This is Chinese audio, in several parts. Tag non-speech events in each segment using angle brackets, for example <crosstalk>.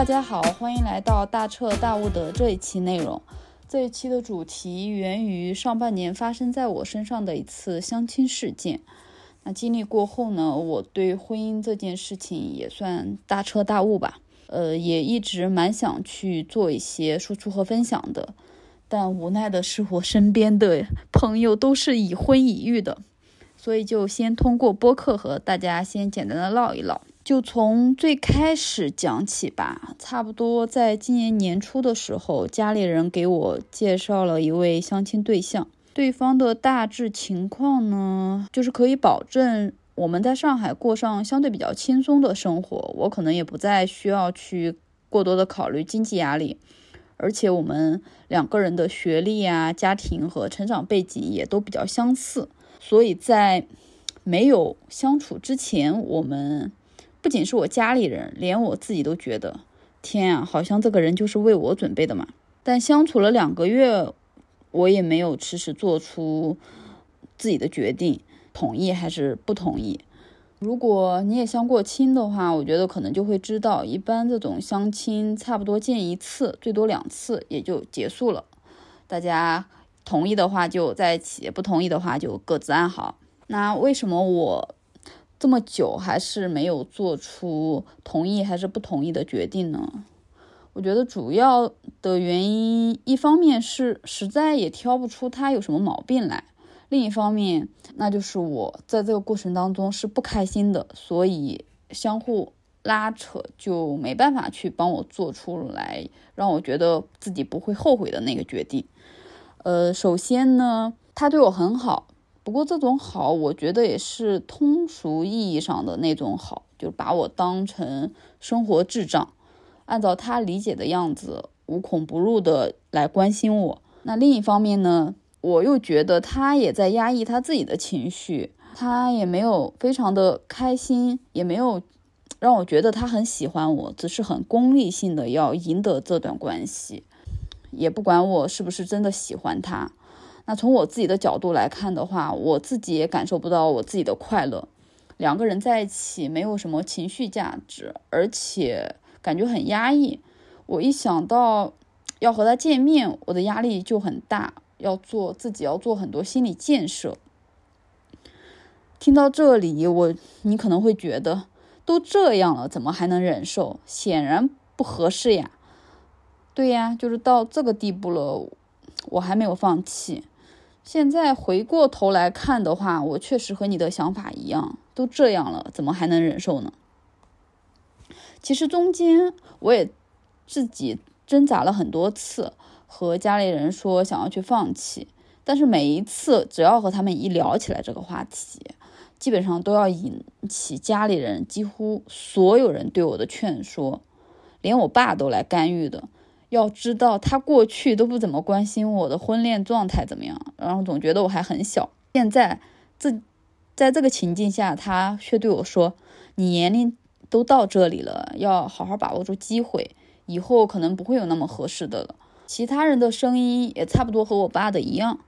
大家好，欢迎来到大彻大悟的这一期内容。这一期的主题源于上半年发生在我身上的一次相亲事件。那经历过后呢，我对婚姻这件事情也算大彻大悟吧。呃，也一直蛮想去做一些输出和分享的，但无奈的是，我身边的朋友都是已婚已育的，所以就先通过播客和大家先简单的唠一唠。就从最开始讲起吧，差不多在今年年初的时候，家里人给我介绍了一位相亲对象，对方的大致情况呢，就是可以保证。我们在上海过上相对比较轻松的生活，我可能也不再需要去过多的考虑经济压力，而且我们两个人的学历啊、家庭和成长背景也都比较相似，所以在没有相处之前，我们不仅是我家里人，连我自己都觉得，天啊，好像这个人就是为我准备的嘛。但相处了两个月，我也没有迟迟做出自己的决定。同意还是不同意？如果你也相过亲的话，我觉得可能就会知道，一般这种相亲差不多见一次，最多两次也就结束了。大家同意的话就在一起，不同意的话就各自安好。那为什么我这么久还是没有做出同意还是不同意的决定呢？我觉得主要的原因，一方面是实在也挑不出他有什么毛病来。另一方面，那就是我在这个过程当中是不开心的，所以相互拉扯就没办法去帮我做出来让我觉得自己不会后悔的那个决定。呃，首先呢，他对我很好，不过这种好，我觉得也是通俗意义上的那种好，就把我当成生活智障，按照他理解的样子，无孔不入的来关心我。那另一方面呢？我又觉得他也在压抑他自己的情绪，他也没有非常的开心，也没有让我觉得他很喜欢我，只是很功利性的要赢得这段关系，也不管我是不是真的喜欢他。那从我自己的角度来看的话，我自己也感受不到我自己的快乐。两个人在一起没有什么情绪价值，而且感觉很压抑。我一想到要和他见面，我的压力就很大。要做自己，要做很多心理建设。听到这里，我你可能会觉得，都这样了，怎么还能忍受？显然不合适呀。对呀，就是到这个地步了，我还没有放弃。现在回过头来看的话，我确实和你的想法一样，都这样了，怎么还能忍受呢？其实中间我也自己挣扎了很多次。和家里人说想要去放弃，但是每一次只要和他们一聊起来这个话题，基本上都要引起家里人几乎所有人对我的劝说，连我爸都来干预的。要知道他过去都不怎么关心我的婚恋状态怎么样，然后总觉得我还很小。现在这在这个情境下，他却对我说：“你年龄都到这里了，要好好把握住机会，以后可能不会有那么合适的了。”其他人的声音也差不多和我爸的一样，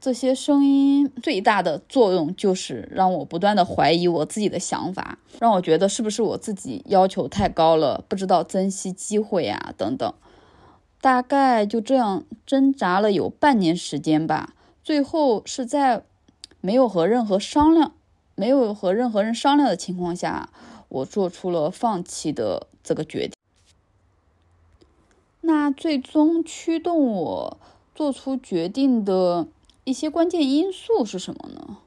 这些声音最大的作用就是让我不断的怀疑我自己的想法，让我觉得是不是我自己要求太高了，不知道珍惜机会啊等等。大概就这样挣扎了有半年时间吧，最后是在没有和任何商量、没有和任何人商量的情况下，我做出了放弃的这个决定。那最终驱动我做出决定的一些关键因素是什么呢？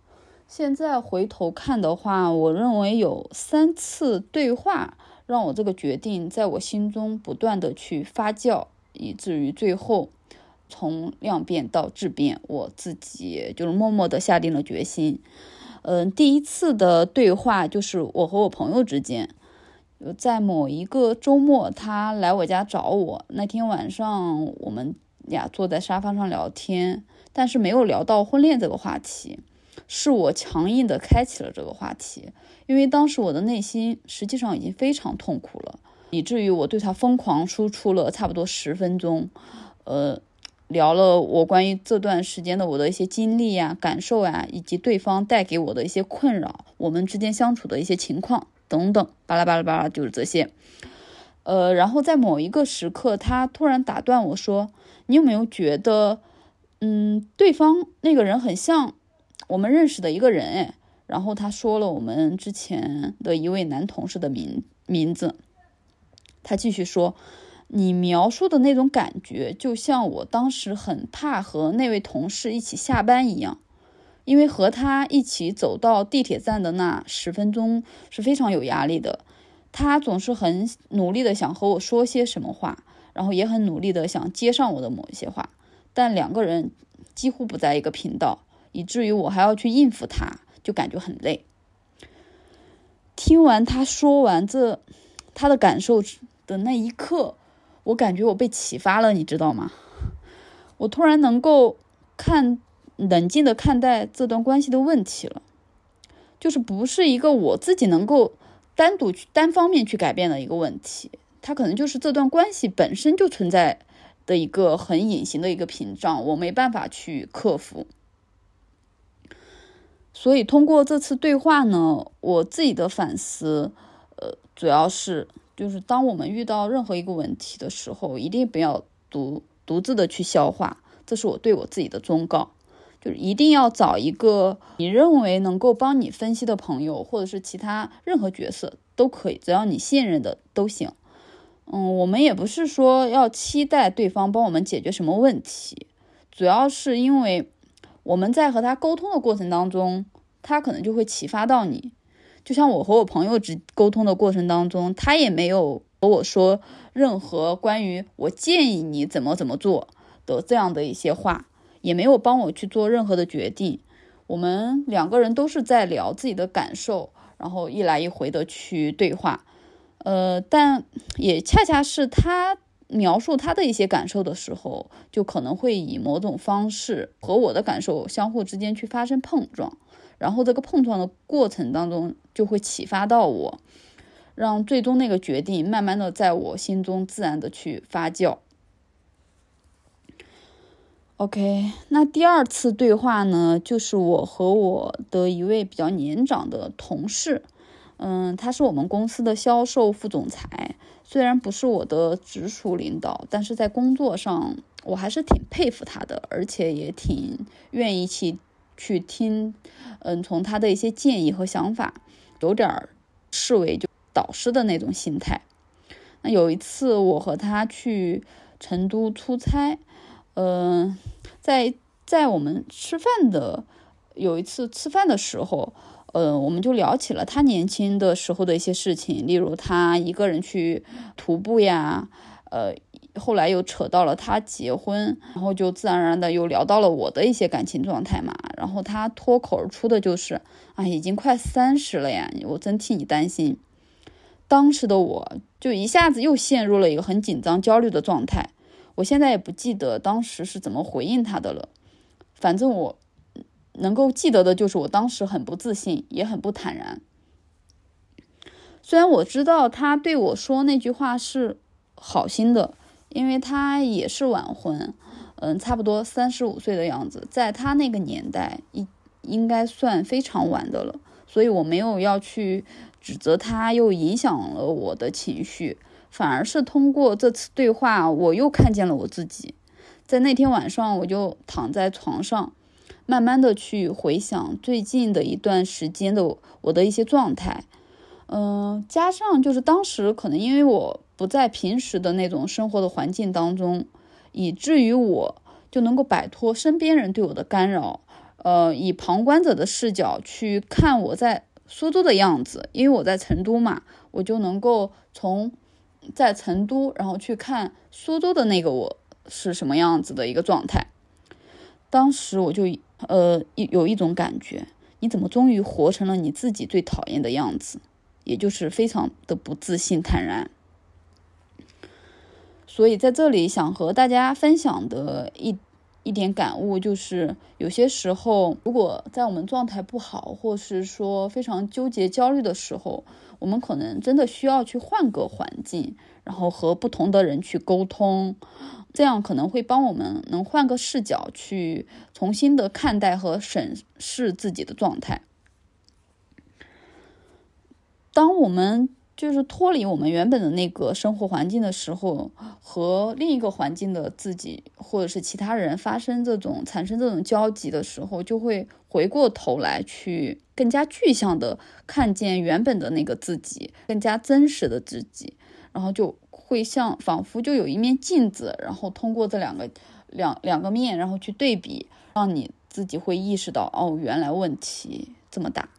现在回头看的话，我认为有三次对话让我这个决定在我心中不断的去发酵，以至于最后从量变到质变，我自己就是默默的下定了决心。嗯，第一次的对话就是我和我朋友之间。在某一个周末，他来我家找我。那天晚上，我们俩坐在沙发上聊天，但是没有聊到婚恋这个话题。是我强硬的开启了这个话题，因为当时我的内心实际上已经非常痛苦了，以至于我对他疯狂输出了差不多十分钟，呃，聊了我关于这段时间的我的一些经历呀、感受呀，以及对方带给我的一些困扰，我们之间相处的一些情况。等等，巴拉巴拉巴拉，就是这些。呃，然后在某一个时刻，他突然打断我说：“你有没有觉得，嗯，对方那个人很像我们认识的一个人？”哎，然后他说了我们之前的一位男同事的名名字。他继续说：“你描述的那种感觉，就像我当时很怕和那位同事一起下班一样，因为和他一起走到地铁站的那十分钟是非常有压力的。”他总是很努力的想和我说些什么话，然后也很努力的想接上我的某一些话，但两个人几乎不在一个频道，以至于我还要去应付他，就感觉很累。听完他说完这他的感受的那一刻，我感觉我被启发了，你知道吗？我突然能够看冷静的看待这段关系的问题了，就是不是一个我自己能够。单独去单方面去改变的一个问题，它可能就是这段关系本身就存在的一个很隐形的一个屏障，我没办法去克服。所以通过这次对话呢，我自己的反思，呃，主要是就是当我们遇到任何一个问题的时候，一定不要独独自的去消化，这是我对我自己的忠告。就是一定要找一个你认为能够帮你分析的朋友，或者是其他任何角色都可以，只要你信任的都行。嗯，我们也不是说要期待对方帮我们解决什么问题，主要是因为我们在和他沟通的过程当中，他可能就会启发到你。就像我和我朋友之沟通的过程当中，他也没有和我说任何关于我建议你怎么怎么做的这样的一些话。也没有帮我去做任何的决定，我们两个人都是在聊自己的感受，然后一来一回的去对话，呃，但也恰恰是他描述他的一些感受的时候，就可能会以某种方式和我的感受相互之间去发生碰撞，然后这个碰撞的过程当中就会启发到我，让最终那个决定慢慢的在我心中自然的去发酵。OK，那第二次对话呢，就是我和我的一位比较年长的同事，嗯，他是我们公司的销售副总裁，虽然不是我的直属领导，但是在工作上我还是挺佩服他的，而且也挺愿意去去听，嗯，从他的一些建议和想法，有点儿视为就导师的那种心态。那有一次我和他去成都出差。嗯，在在我们吃饭的有一次吃饭的时候，呃，我们就聊起了他年轻的时候的一些事情，例如他一个人去徒步呀，呃，后来又扯到了他结婚，然后就自然而然的又聊到了我的一些感情状态嘛，然后他脱口而出的就是，啊，已经快三十了呀，我真替你担心。当时的我就一下子又陷入了一个很紧张、焦虑的状态。我现在也不记得当时是怎么回应他的了，反正我能够记得的就是我当时很不自信，也很不坦然。虽然我知道他对我说那句话是好心的，因为他也是晚婚，嗯，差不多三十五岁的样子，在他那个年代应应该算非常晚的了，所以我没有要去指责他，又影响了我的情绪。反而是通过这次对话，我又看见了我自己。在那天晚上，我就躺在床上，慢慢的去回想最近的一段时间的我的一些状态。嗯，加上就是当时可能因为我不在平时的那种生活的环境当中，以至于我就能够摆脱身边人对我的干扰。呃，以旁观者的视角去看我在苏州的样子，因为我在成都嘛，我就能够从。在成都，然后去看苏州的那个我是什么样子的一个状态。当时我就呃有一种感觉，你怎么终于活成了你自己最讨厌的样子？也就是非常的不自信、坦然。所以在这里想和大家分享的一一点感悟就是，有些时候如果在我们状态不好，或是说非常纠结、焦虑的时候。我们可能真的需要去换个环境，然后和不同的人去沟通，这样可能会帮我们能换个视角去重新的看待和审视自己的状态。当我们就是脱离我们原本的那个生活环境的时候，和另一个环境的自己或者是其他人发生这种产生这种交集的时候，就会回过头来去更加具象的看见原本的那个自己，更加真实的自己，然后就会像仿佛就有一面镜子，然后通过这两个两两个面，然后去对比，让你自己会意识到，哦，原来问题这么大。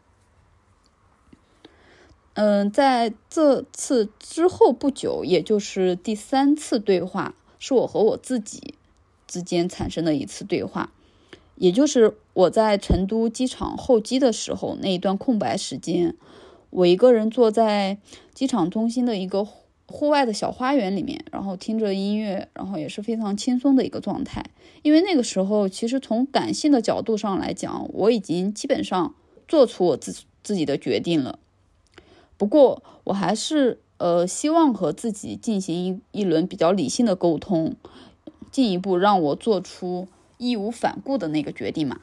嗯，在这次之后不久，也就是第三次对话，是我和我自己之间产生的一次对话，也就是我在成都机场候机的时候那一段空白时间，我一个人坐在机场中心的一个户外的小花园里面，然后听着音乐，然后也是非常轻松的一个状态。因为那个时候，其实从感性的角度上来讲，我已经基本上做出我自自己的决定了。不过，我还是呃希望和自己进行一一轮比较理性的沟通，进一步让我做出义无反顾的那个决定嘛。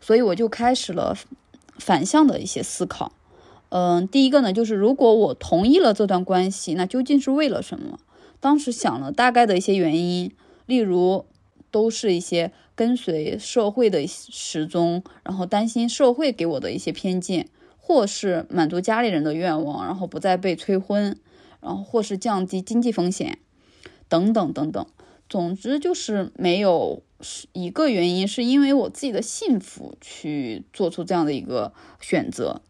所以我就开始了反向的一些思考。嗯，第一个呢，就是如果我同意了这段关系，那究竟是为了什么？当时想了大概的一些原因，例如都是一些跟随社会的时钟，然后担心社会给我的一些偏见。或是满足家里人的愿望，然后不再被催婚，然后或是降低经济风险，等等等等。总之就是没有一个原因是因为我自己的幸福去做出这样的一个选择。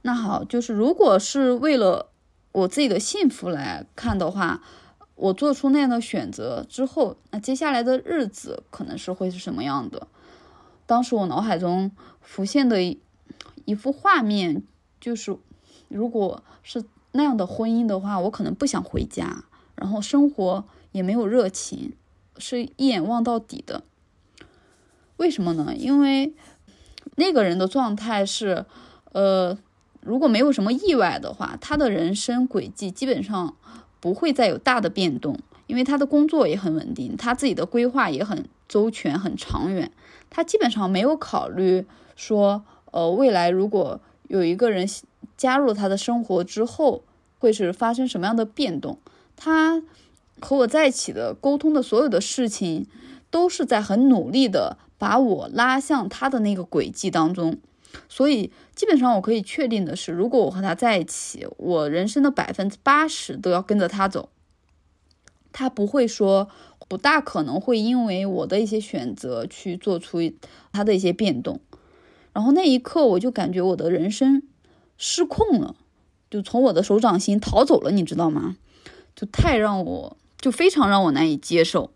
那好，就是如果是为了我自己的幸福来看的话，我做出那样的选择之后，那接下来的日子可能是会是什么样的？当时我脑海中浮现的。一幅画面就是，如果是那样的婚姻的话，我可能不想回家，然后生活也没有热情，是一眼望到底的。为什么呢？因为那个人的状态是，呃，如果没有什么意外的话，他的人生轨迹基本上不会再有大的变动，因为他的工作也很稳定，他自己的规划也很周全、很长远，他基本上没有考虑说。呃，未来如果有一个人加入他的生活之后，会是发生什么样的变动？他和我在一起的沟通的所有的事情，都是在很努力的把我拉向他的那个轨迹当中。所以，基本上我可以确定的是，如果我和他在一起，我人生的百分之八十都要跟着他走。他不会说，不大可能会因为我的一些选择去做出他的一些变动。然后那一刻，我就感觉我的人生失控了，就从我的手掌心逃走了，你知道吗？就太让我，就非常让我难以接受。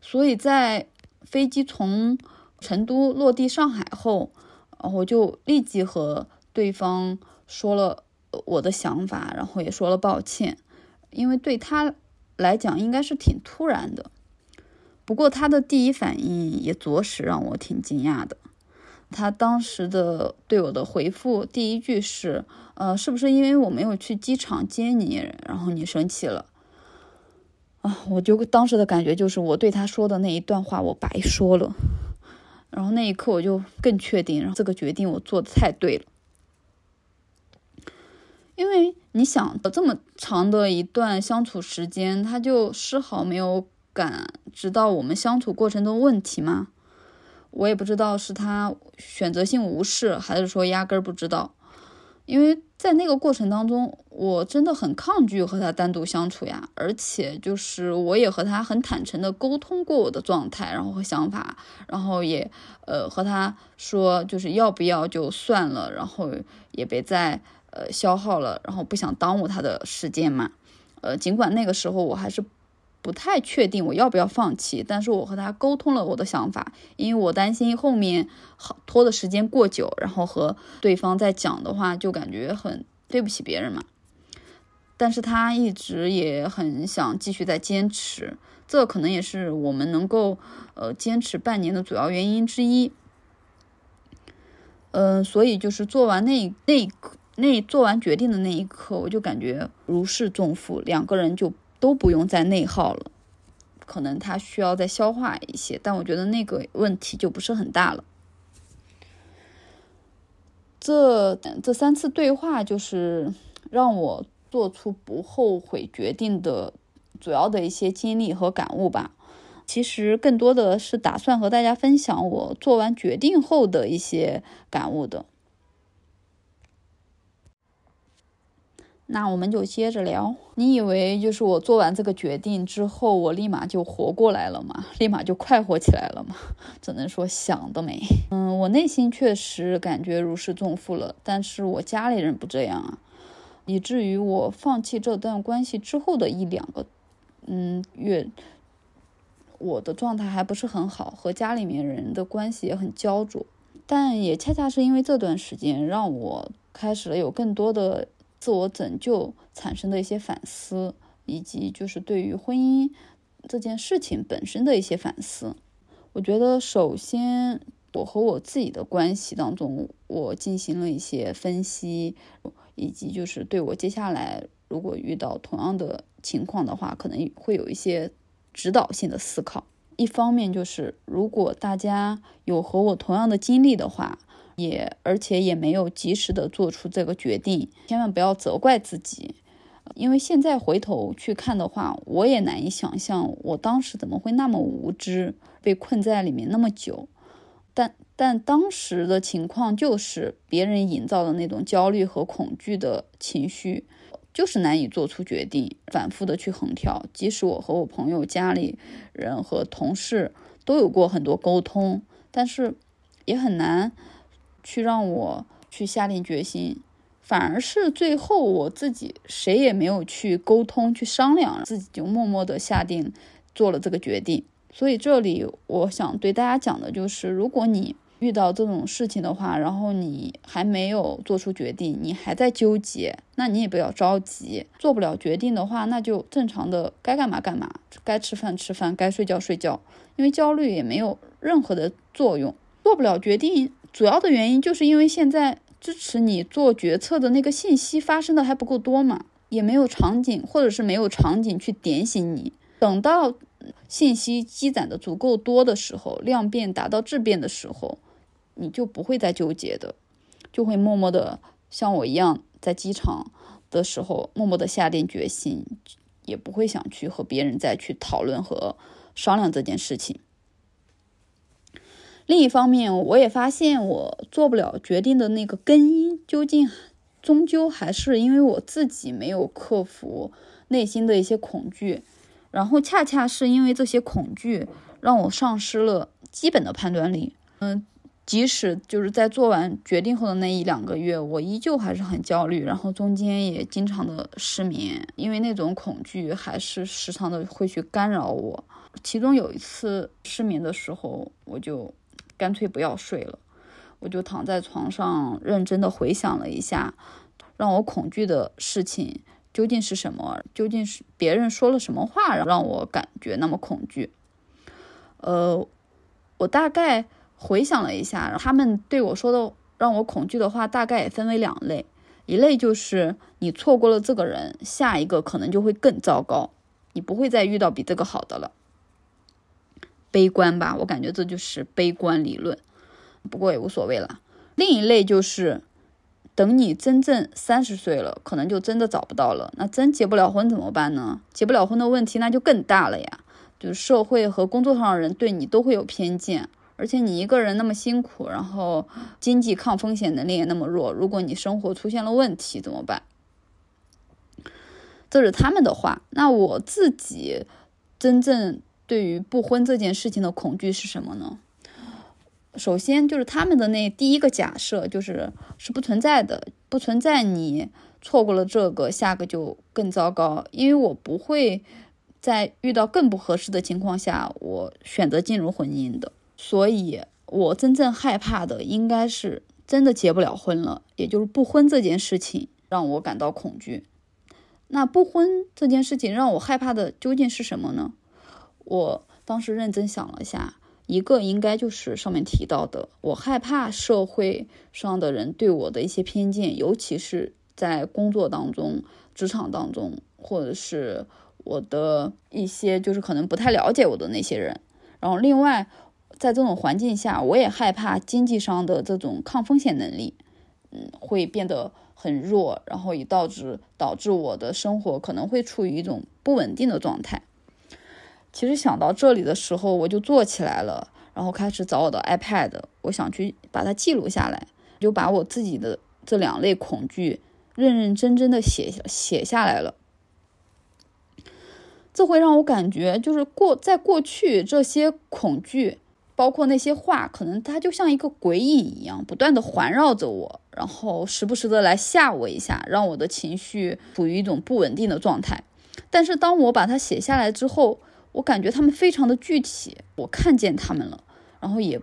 所以在飞机从成都落地上海后，我就立即和对方说了我的想法，然后也说了抱歉，因为对他来讲应该是挺突然的。不过他的第一反应也着实让我挺惊讶的。他当时的对我的回复，第一句是：“呃，是不是因为我没有去机场接你，然后你生气了？”啊，我就当时的感觉就是我对他说的那一段话我白说了。然后那一刻我就更确定，然后这个决定我做的太对了。因为你想，这么长的一段相处时间，他就丝毫没有。感知到我们相处过程中问题吗？我也不知道是他选择性无视，还是说压根儿不知道。因为在那个过程当中，我真的很抗拒和他单独相处呀。而且就是我也和他很坦诚的沟通过我的状态，然后和想法，然后也呃和他说就是要不要就算了，然后也别再呃消耗了，然后不想耽误他的时间嘛。呃，尽管那个时候我还是。不太确定我要不要放弃，但是我和他沟通了我的想法，因为我担心后面好拖的时间过久，然后和对方在讲的话就感觉很对不起别人嘛。但是他一直也很想继续在坚持，这可能也是我们能够呃坚持半年的主要原因之一。嗯，所以就是做完那那，那做完决定的那一刻，我就感觉如释重负，两个人就。都不用再内耗了，可能他需要再消化一些，但我觉得那个问题就不是很大了。这这三次对话就是让我做出不后悔决定的主要的一些经历和感悟吧。其实更多的是打算和大家分享我做完决定后的一些感悟的。那我们就接着聊。你以为就是我做完这个决定之后，我立马就活过来了吗？<laughs> 立马就快活起来了吗？<laughs> 只能说想得美。嗯，我内心确实感觉如释重负了，但是我家里人不这样啊，以至于我放弃这段关系之后的一两个嗯月，我的状态还不是很好，和家里面人的关系也很焦灼。但也恰恰是因为这段时间，让我开始了有更多的。自我拯救产生的一些反思，以及就是对于婚姻这件事情本身的一些反思。我觉得，首先我和我自己的关系当中，我进行了一些分析，以及就是对我接下来如果遇到同样的情况的话，可能会有一些指导性的思考。一方面就是，如果大家有和我同样的经历的话。也而且也没有及时的做出这个决定，千万不要责怪自己，因为现在回头去看的话，我也难以想象我当时怎么会那么无知，被困在里面那么久。但但当时的情况就是别人营造的那种焦虑和恐惧的情绪，就是难以做出决定，反复的去横跳。即使我和我朋友、家里人和同事都有过很多沟通，但是也很难。去让我去下定决心，反而是最后我自己谁也没有去沟通去商量，自己就默默的下定做了这个决定。所以这里我想对大家讲的就是，如果你遇到这种事情的话，然后你还没有做出决定，你还在纠结，那你也不要着急。做不了决定的话，那就正常的该干嘛干嘛，该吃饭吃饭，该睡觉睡觉，因为焦虑也没有任何的作用。做不了决定。主要的原因就是因为现在支持你做决策的那个信息发生的还不够多嘛，也没有场景，或者是没有场景去点醒你。等到信息积攒的足够多的时候，量变达到质变的时候，你就不会再纠结的，就会默默的像我一样，在机场的时候默默的下定决心，也不会想去和别人再去讨论和商量这件事情。另一方面，我也发现我做不了决定的那个根因，究竟终究还是因为我自己没有克服内心的一些恐惧，然后恰恰是因为这些恐惧，让我丧失了基本的判断力。嗯，即使就是在做完决定后的那一两个月，我依旧还是很焦虑，然后中间也经常的失眠，因为那种恐惧还是时常的会去干扰我。其中有一次失眠的时候，我就。干脆不要睡了，我就躺在床上认真的回想了一下，让我恐惧的事情究竟是什么？究竟是别人说了什么话让我感觉那么恐惧？呃，我大概回想了一下，他们对我说的让我恐惧的话，大概也分为两类，一类就是你错过了这个人，下一个可能就会更糟糕，你不会再遇到比这个好的了。悲观吧，我感觉这就是悲观理论，不过也无所谓了。另一类就是，等你真正三十岁了，可能就真的找不到了。那真结不了婚怎么办呢？结不了婚的问题那就更大了呀。就是社会和工作上的人对你都会有偏见，而且你一个人那么辛苦，然后经济抗风险能力也那么弱，如果你生活出现了问题怎么办？这是他们的话。那我自己真正。对于不婚这件事情的恐惧是什么呢？首先就是他们的那第一个假设就是是不存在的，不存在你错过了这个，下个就更糟糕。因为我不会在遇到更不合适的情况下，我选择进入婚姻的。所以，我真正害怕的应该是真的结不了婚了，也就是不婚这件事情让我感到恐惧。那不婚这件事情让我害怕的究竟是什么呢？我当时认真想了下，一个应该就是上面提到的，我害怕社会上的人对我的一些偏见，尤其是在工作当中、职场当中，或者是我的一些就是可能不太了解我的那些人。然后，另外在这种环境下，我也害怕经济上的这种抗风险能力，嗯，会变得很弱，然后也导致导致我的生活可能会处于一种不稳定的状态。其实想到这里的时候，我就坐起来了，然后开始找我的 iPad，我想去把它记录下来，就把我自己的这两类恐惧认认真真的写写下来了。这会让我感觉，就是过在过去这些恐惧，包括那些话，可能它就像一个鬼影一样，不断的环绕着我，然后时不时的来吓我一下，让我的情绪处于一种不稳定的状态。但是当我把它写下来之后，我感觉他们非常的具体，我看见他们了，然后也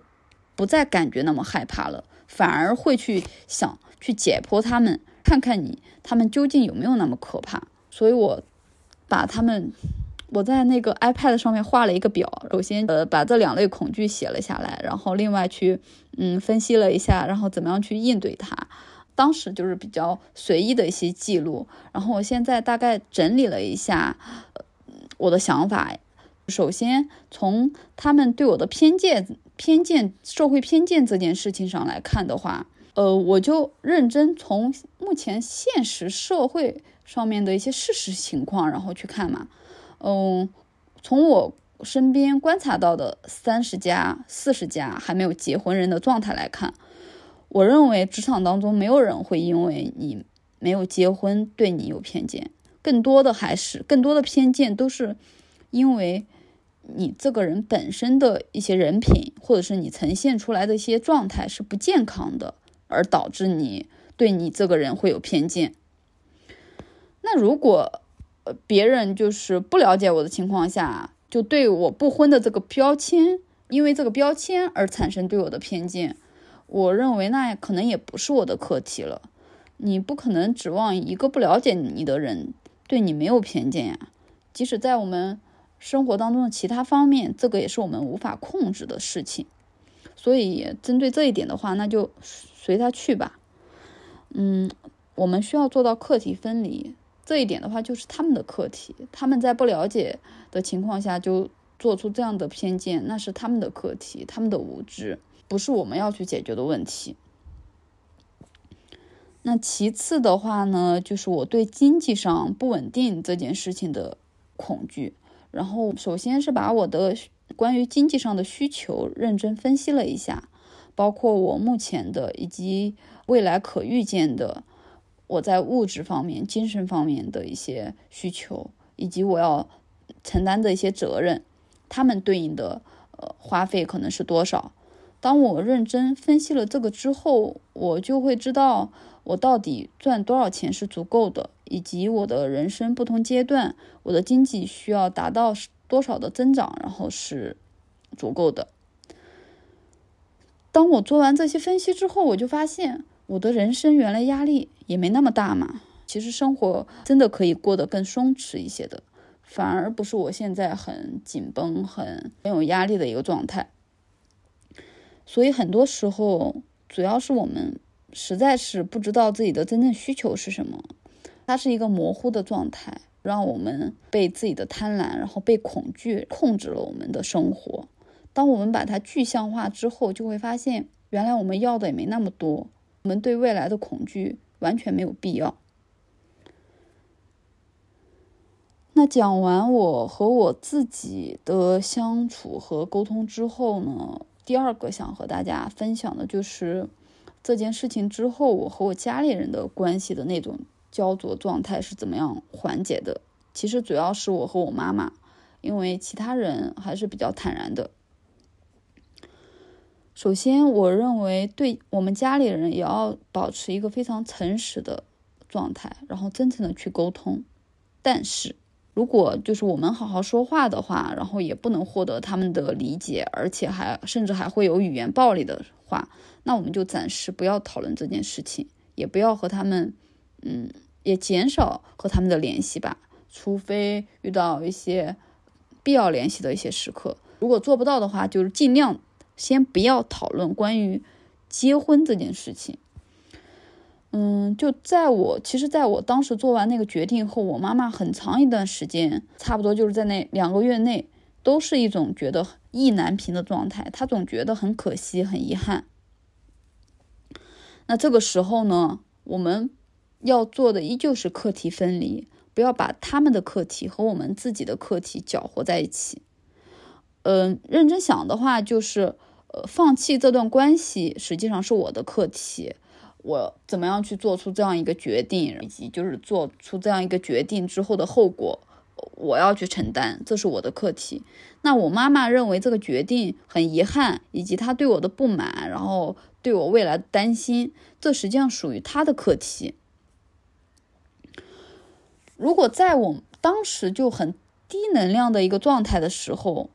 不再感觉那么害怕了，反而会去想去解剖他们，看看你他们究竟有没有那么可怕。所以我。把他们，我在那个 iPad 上面画了一个表，首先呃把这两类恐惧写了下来，然后另外去嗯分析了一下，然后怎么样去应对它。当时就是比较随意的一些记录，然后我现在大概整理了一下我的想法。首先从他们对我的偏见、偏见、社会偏见这件事情上来看的话，呃，我就认真从目前现实社会。上面的一些事实情况，然后去看嘛，嗯，从我身边观察到的三十加、四十加还没有结婚人的状态来看，我认为职场当中没有人会因为你没有结婚对你有偏见，更多的还是更多的偏见都是因为你这个人本身的一些人品，或者是你呈现出来的一些状态是不健康的，而导致你对你这个人会有偏见。那如果，呃，别人就是不了解我的情况下，就对我不婚的这个标签，因为这个标签而产生对我的偏见，我认为那可能也不是我的课题了。你不可能指望一个不了解你的人对你没有偏见呀。即使在我们生活当中的其他方面，这个也是我们无法控制的事情。所以针对这一点的话，那就随他去吧。嗯，我们需要做到课题分离。这一点的话，就是他们的课题。他们在不了解的情况下就做出这样的偏见，那是他们的课题，他们的无知，不是我们要去解决的问题。那其次的话呢，就是我对经济上不稳定这件事情的恐惧。然后，首先是把我的关于经济上的需求认真分析了一下，包括我目前的以及未来可预见的。我在物质方面、精神方面的一些需求，以及我要承担的一些责任，他们对应的呃花费可能是多少？当我认真分析了这个之后，我就会知道我到底赚多少钱是足够的，以及我的人生不同阶段，我的经济需要达到多少的增长，然后是足够的。当我做完这些分析之后，我就发现。我的人生原来压力也没那么大嘛，其实生活真的可以过得更松弛一些的，反而不是我现在很紧绷、很很有压力的一个状态。所以很多时候，主要是我们实在是不知道自己的真正需求是什么，它是一个模糊的状态，让我们被自己的贪婪，然后被恐惧控制了我们的生活。当我们把它具象化之后，就会发现，原来我们要的也没那么多。我们对未来的恐惧完全没有必要。那讲完我和我自己的相处和沟通之后呢，第二个想和大家分享的就是这件事情之后我和我家里人的关系的那种焦灼状态是怎么样缓解的。其实主要是我和我妈妈，因为其他人还是比较坦然的。首先，我认为对我们家里人也要保持一个非常诚实的状态，然后真诚的去沟通。但是，如果就是我们好好说话的话，然后也不能获得他们的理解，而且还甚至还会有语言暴力的话，那我们就暂时不要讨论这件事情，也不要和他们，嗯，也减少和他们的联系吧。除非遇到一些必要联系的一些时刻，如果做不到的话，就是尽量。先不要讨论关于结婚这件事情。嗯，就在我其实在我当时做完那个决定后，我妈妈很长一段时间，差不多就是在那两个月内，都是一种觉得意难平的状态。她总觉得很可惜，很遗憾。那这个时候呢，我们要做的依旧是课题分离，不要把他们的课题和我们自己的课题搅和在一起。嗯，认真想的话，就是呃，放弃这段关系实际上是我的课题。我怎么样去做出这样一个决定，以及就是做出这样一个决定之后的后果，我要去承担，这是我的课题。那我妈妈认为这个决定很遗憾，以及她对我的不满，然后对我未来的担心，这实际上属于她的课题。如果在我当时就很低能量的一个状态的时候，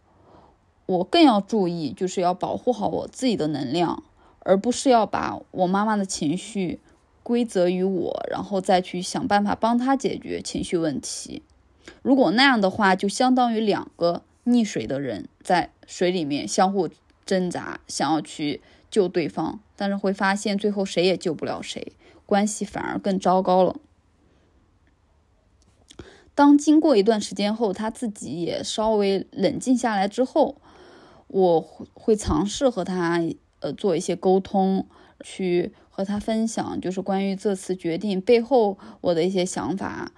我更要注意，就是要保护好我自己的能量。而不是要把我妈妈的情绪归责于我，然后再去想办法帮她解决情绪问题。如果那样的话，就相当于两个溺水的人在水里面相互挣扎，想要去救对方，但是会发现最后谁也救不了谁，关系反而更糟糕了。当经过一段时间后，他自己也稍微冷静下来之后，我会尝试和他。呃，做一些沟通，去和他分享，就是关于这次决定背后我的一些想法。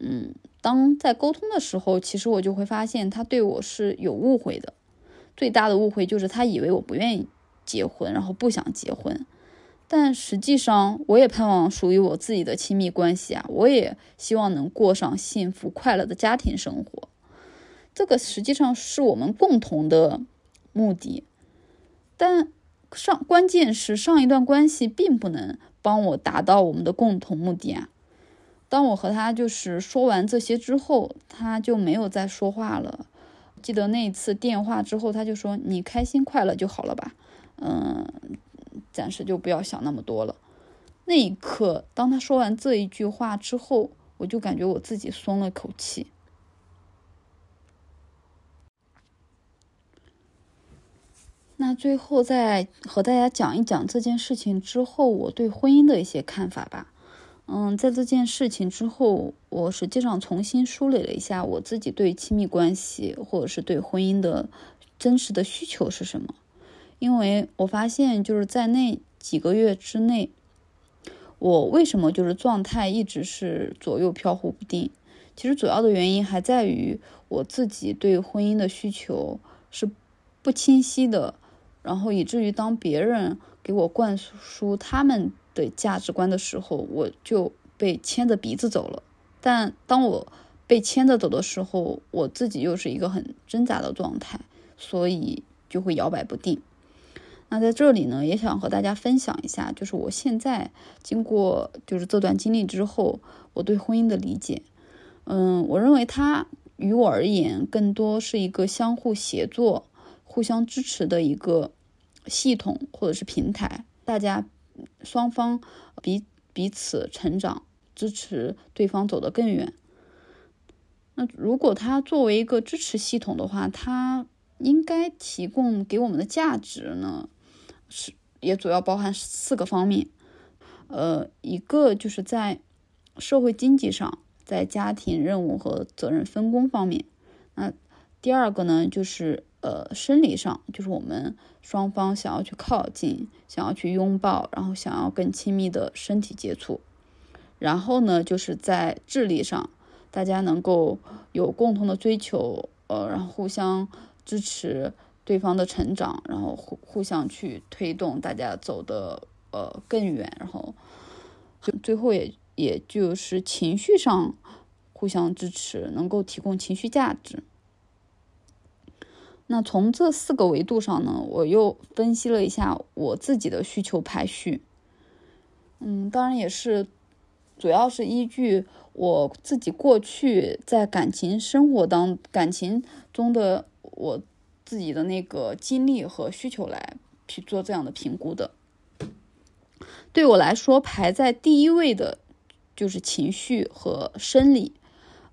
嗯，当在沟通的时候，其实我就会发现他对我是有误会的。最大的误会就是他以为我不愿意结婚，然后不想结婚。但实际上，我也盼望属于我自己的亲密关系啊，我也希望能过上幸福快乐的家庭生活。这个实际上是我们共同的目的，但。上关键是上一段关系并不能帮我达到我们的共同目的啊！当我和他就是说完这些之后，他就没有再说话了。记得那一次电话之后，他就说：“你开心快乐就好了吧，嗯，暂时就不要想那么多了。”那一刻，当他说完这一句话之后，我就感觉我自己松了口气。那最后再和大家讲一讲这件事情之后我对婚姻的一些看法吧。嗯，在这件事情之后，我实际上重新梳理了一下我自己对亲密关系或者是对婚姻的真实的需求是什么。因为我发现就是在那几个月之内，我为什么就是状态一直是左右飘忽不定？其实主要的原因还在于我自己对婚姻的需求是不清晰的。然后以至于当别人给我灌输他们的价值观的时候，我就被牵着鼻子走了。但当我被牵着走的时候，我自己又是一个很挣扎的状态，所以就会摇摆不定。那在这里呢，也想和大家分享一下，就是我现在经过就是这段经历之后，我对婚姻的理解。嗯，我认为它于我而言，更多是一个相互协作、互相支持的一个。系统或者是平台，大家双方彼彼此成长，支持对方走得更远。那如果它作为一个支持系统的话，它应该提供给我们的价值呢，是也主要包含四个方面。呃，一个就是在社会经济上，在家庭任务和责任分工方面。那第二个呢，就是。呃，生理上就是我们双方想要去靠近，想要去拥抱，然后想要更亲密的身体接触。然后呢，就是在智力上，大家能够有共同的追求，呃，然后互相支持对方的成长，然后互互相去推动大家走的呃更远。然后最后也也就是情绪上互相支持，能够提供情绪价值。那从这四个维度上呢，我又分析了一下我自己的需求排序。嗯，当然也是，主要是依据我自己过去在感情生活当感情中的我自己的那个经历和需求来去做这样的评估的。对我来说，排在第一位的就是情绪和生理。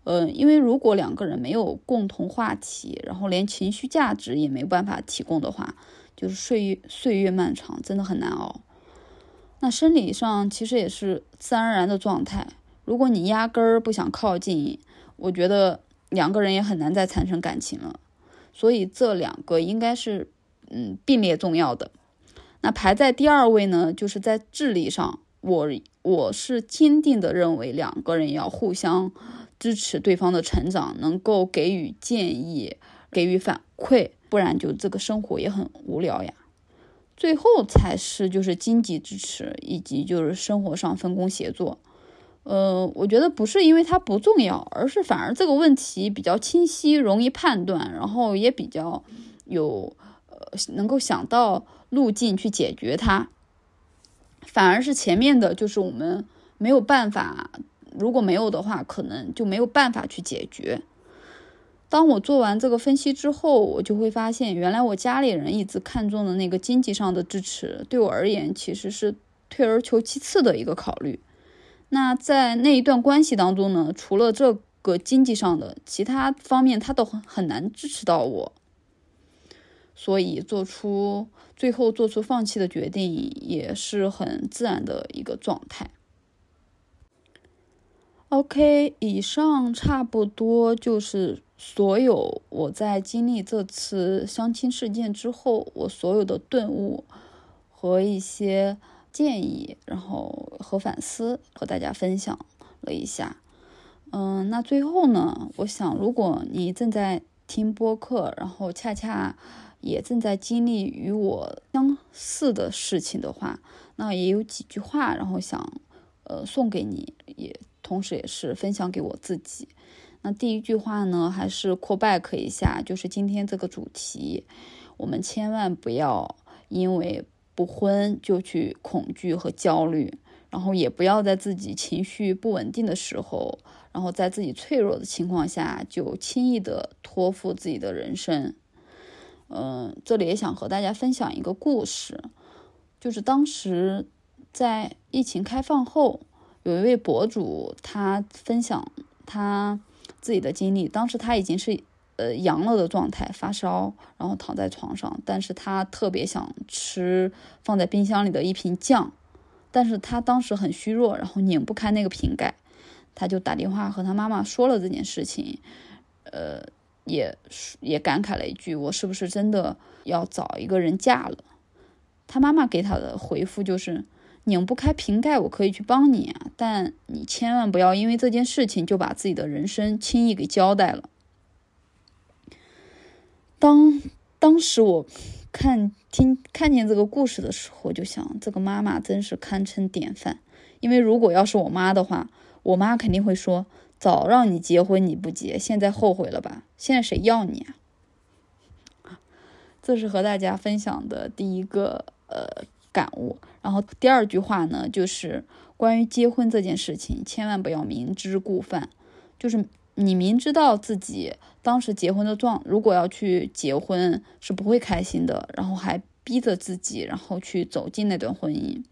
嗯，因为如果两个人没有共同话题，然后连情绪价值也没办法提供的话，就是岁月岁月漫长，真的很难熬。那生理上其实也是自然而然的状态。如果你压根儿不想靠近，我觉得两个人也很难再产生感情了。所以这两个应该是嗯并列重要的。那排在第二位呢，就是在智力上，我我是坚定的认为两个人要互相支持对方的成长，能够给予建议，给予反馈，不然就这个生活也很无聊呀。最后才是就是经济支持以及就是生活上分工协作。呃，我觉得不是因为它不重要，而是反而这个问题比较清晰，容易判断，然后也比较有呃能够想到路径去解决它。反而是前面的，就是我们没有办法，如果没有的话，可能就没有办法去解决。当我做完这个分析之后，我就会发现，原来我家里人一直看重的那个经济上的支持，对我而言其实是退而求其次的一个考虑。那在那一段关系当中呢，除了这个经济上的，其他方面他都很很难支持到我，所以做出最后做出放弃的决定也是很自然的一个状态。OK，以上差不多就是所有我在经历这次相亲事件之后，我所有的顿悟和一些。建议，然后和反思和大家分享了一下。嗯，那最后呢，我想，如果你正在听播客，然后恰恰也正在经历与我相似的事情的话，那也有几句话，然后想呃送给你，也同时也是分享给我自己。那第一句话呢，还是 call back 一下，就是今天这个主题，我们千万不要因为。不婚就去恐惧和焦虑，然后也不要在自己情绪不稳定的时候，然后在自己脆弱的情况下就轻易的托付自己的人生。嗯，这里也想和大家分享一个故事，就是当时在疫情开放后，有一位博主他分享他自己的经历，当时他已经是。呃，阳了的状态，发烧，然后躺在床上，但是他特别想吃放在冰箱里的一瓶酱，但是他当时很虚弱，然后拧不开那个瓶盖，他就打电话和他妈妈说了这件事情，呃，也也感慨了一句，我是不是真的要找一个人嫁了？他妈妈给他的回复就是，拧不开瓶盖，我可以去帮你啊，但你千万不要因为这件事情就把自己的人生轻易给交代了。当当时我看听看见这个故事的时候，就想，这个妈妈真是堪称典范。因为如果要是我妈的话，我妈肯定会说：“早让你结婚你不结，现在后悔了吧？现在谁要你啊？” <laughs> 这是和大家分享的第一个呃感悟。然后第二句话呢，就是关于结婚这件事情，千万不要明知故犯，就是你明知道自己。当时结婚的状，如果要去结婚是不会开心的，然后还逼着自己，然后去走进那段婚姻。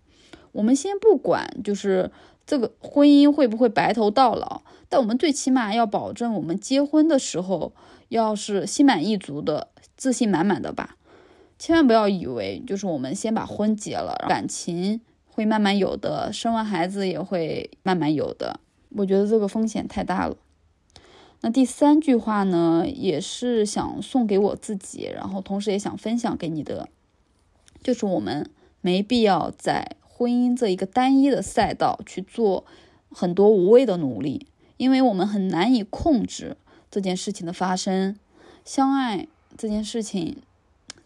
我们先不管，就是这个婚姻会不会白头到老，但我们最起码要保证我们结婚的时候要是心满意足的、自信满满的吧。千万不要以为就是我们先把婚结了，感情会慢慢有的，生完孩子也会慢慢有的。我觉得这个风险太大了。那第三句话呢，也是想送给我自己，然后同时也想分享给你的，就是我们没必要在婚姻这一个单一的赛道去做很多无谓的努力，因为我们很难以控制这件事情的发生。相爱这件事情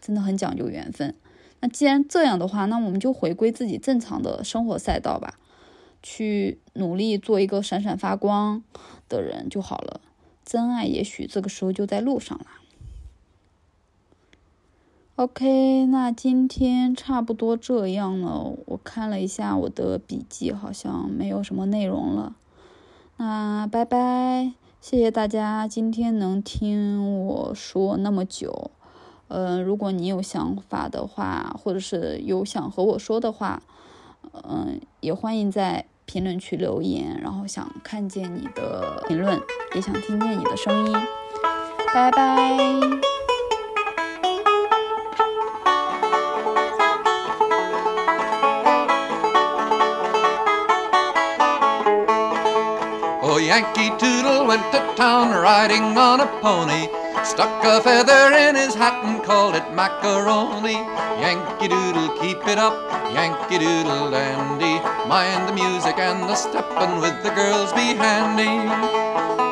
真的很讲究缘分。那既然这样的话，那我们就回归自己正常的生活赛道吧，去努力做一个闪闪发光的人就好了。真爱也许这个时候就在路上了。OK，那今天差不多这样了。我看了一下我的笔记，好像没有什么内容了。那拜拜，谢谢大家今天能听我说那么久。嗯，如果你有想法的话，或者是有想和我说的话，嗯，也欢迎在。评论区留言，然后想看见你的评论，也想听见你的声音。拜拜。Oh, Yankee Doodle went to town riding on a pony. Stuck a feather in his hat and called it macaroni. Yankee Doodle, keep it up, Yankee Doodle dandy. Mind the music and the steppin' with the girls be handy.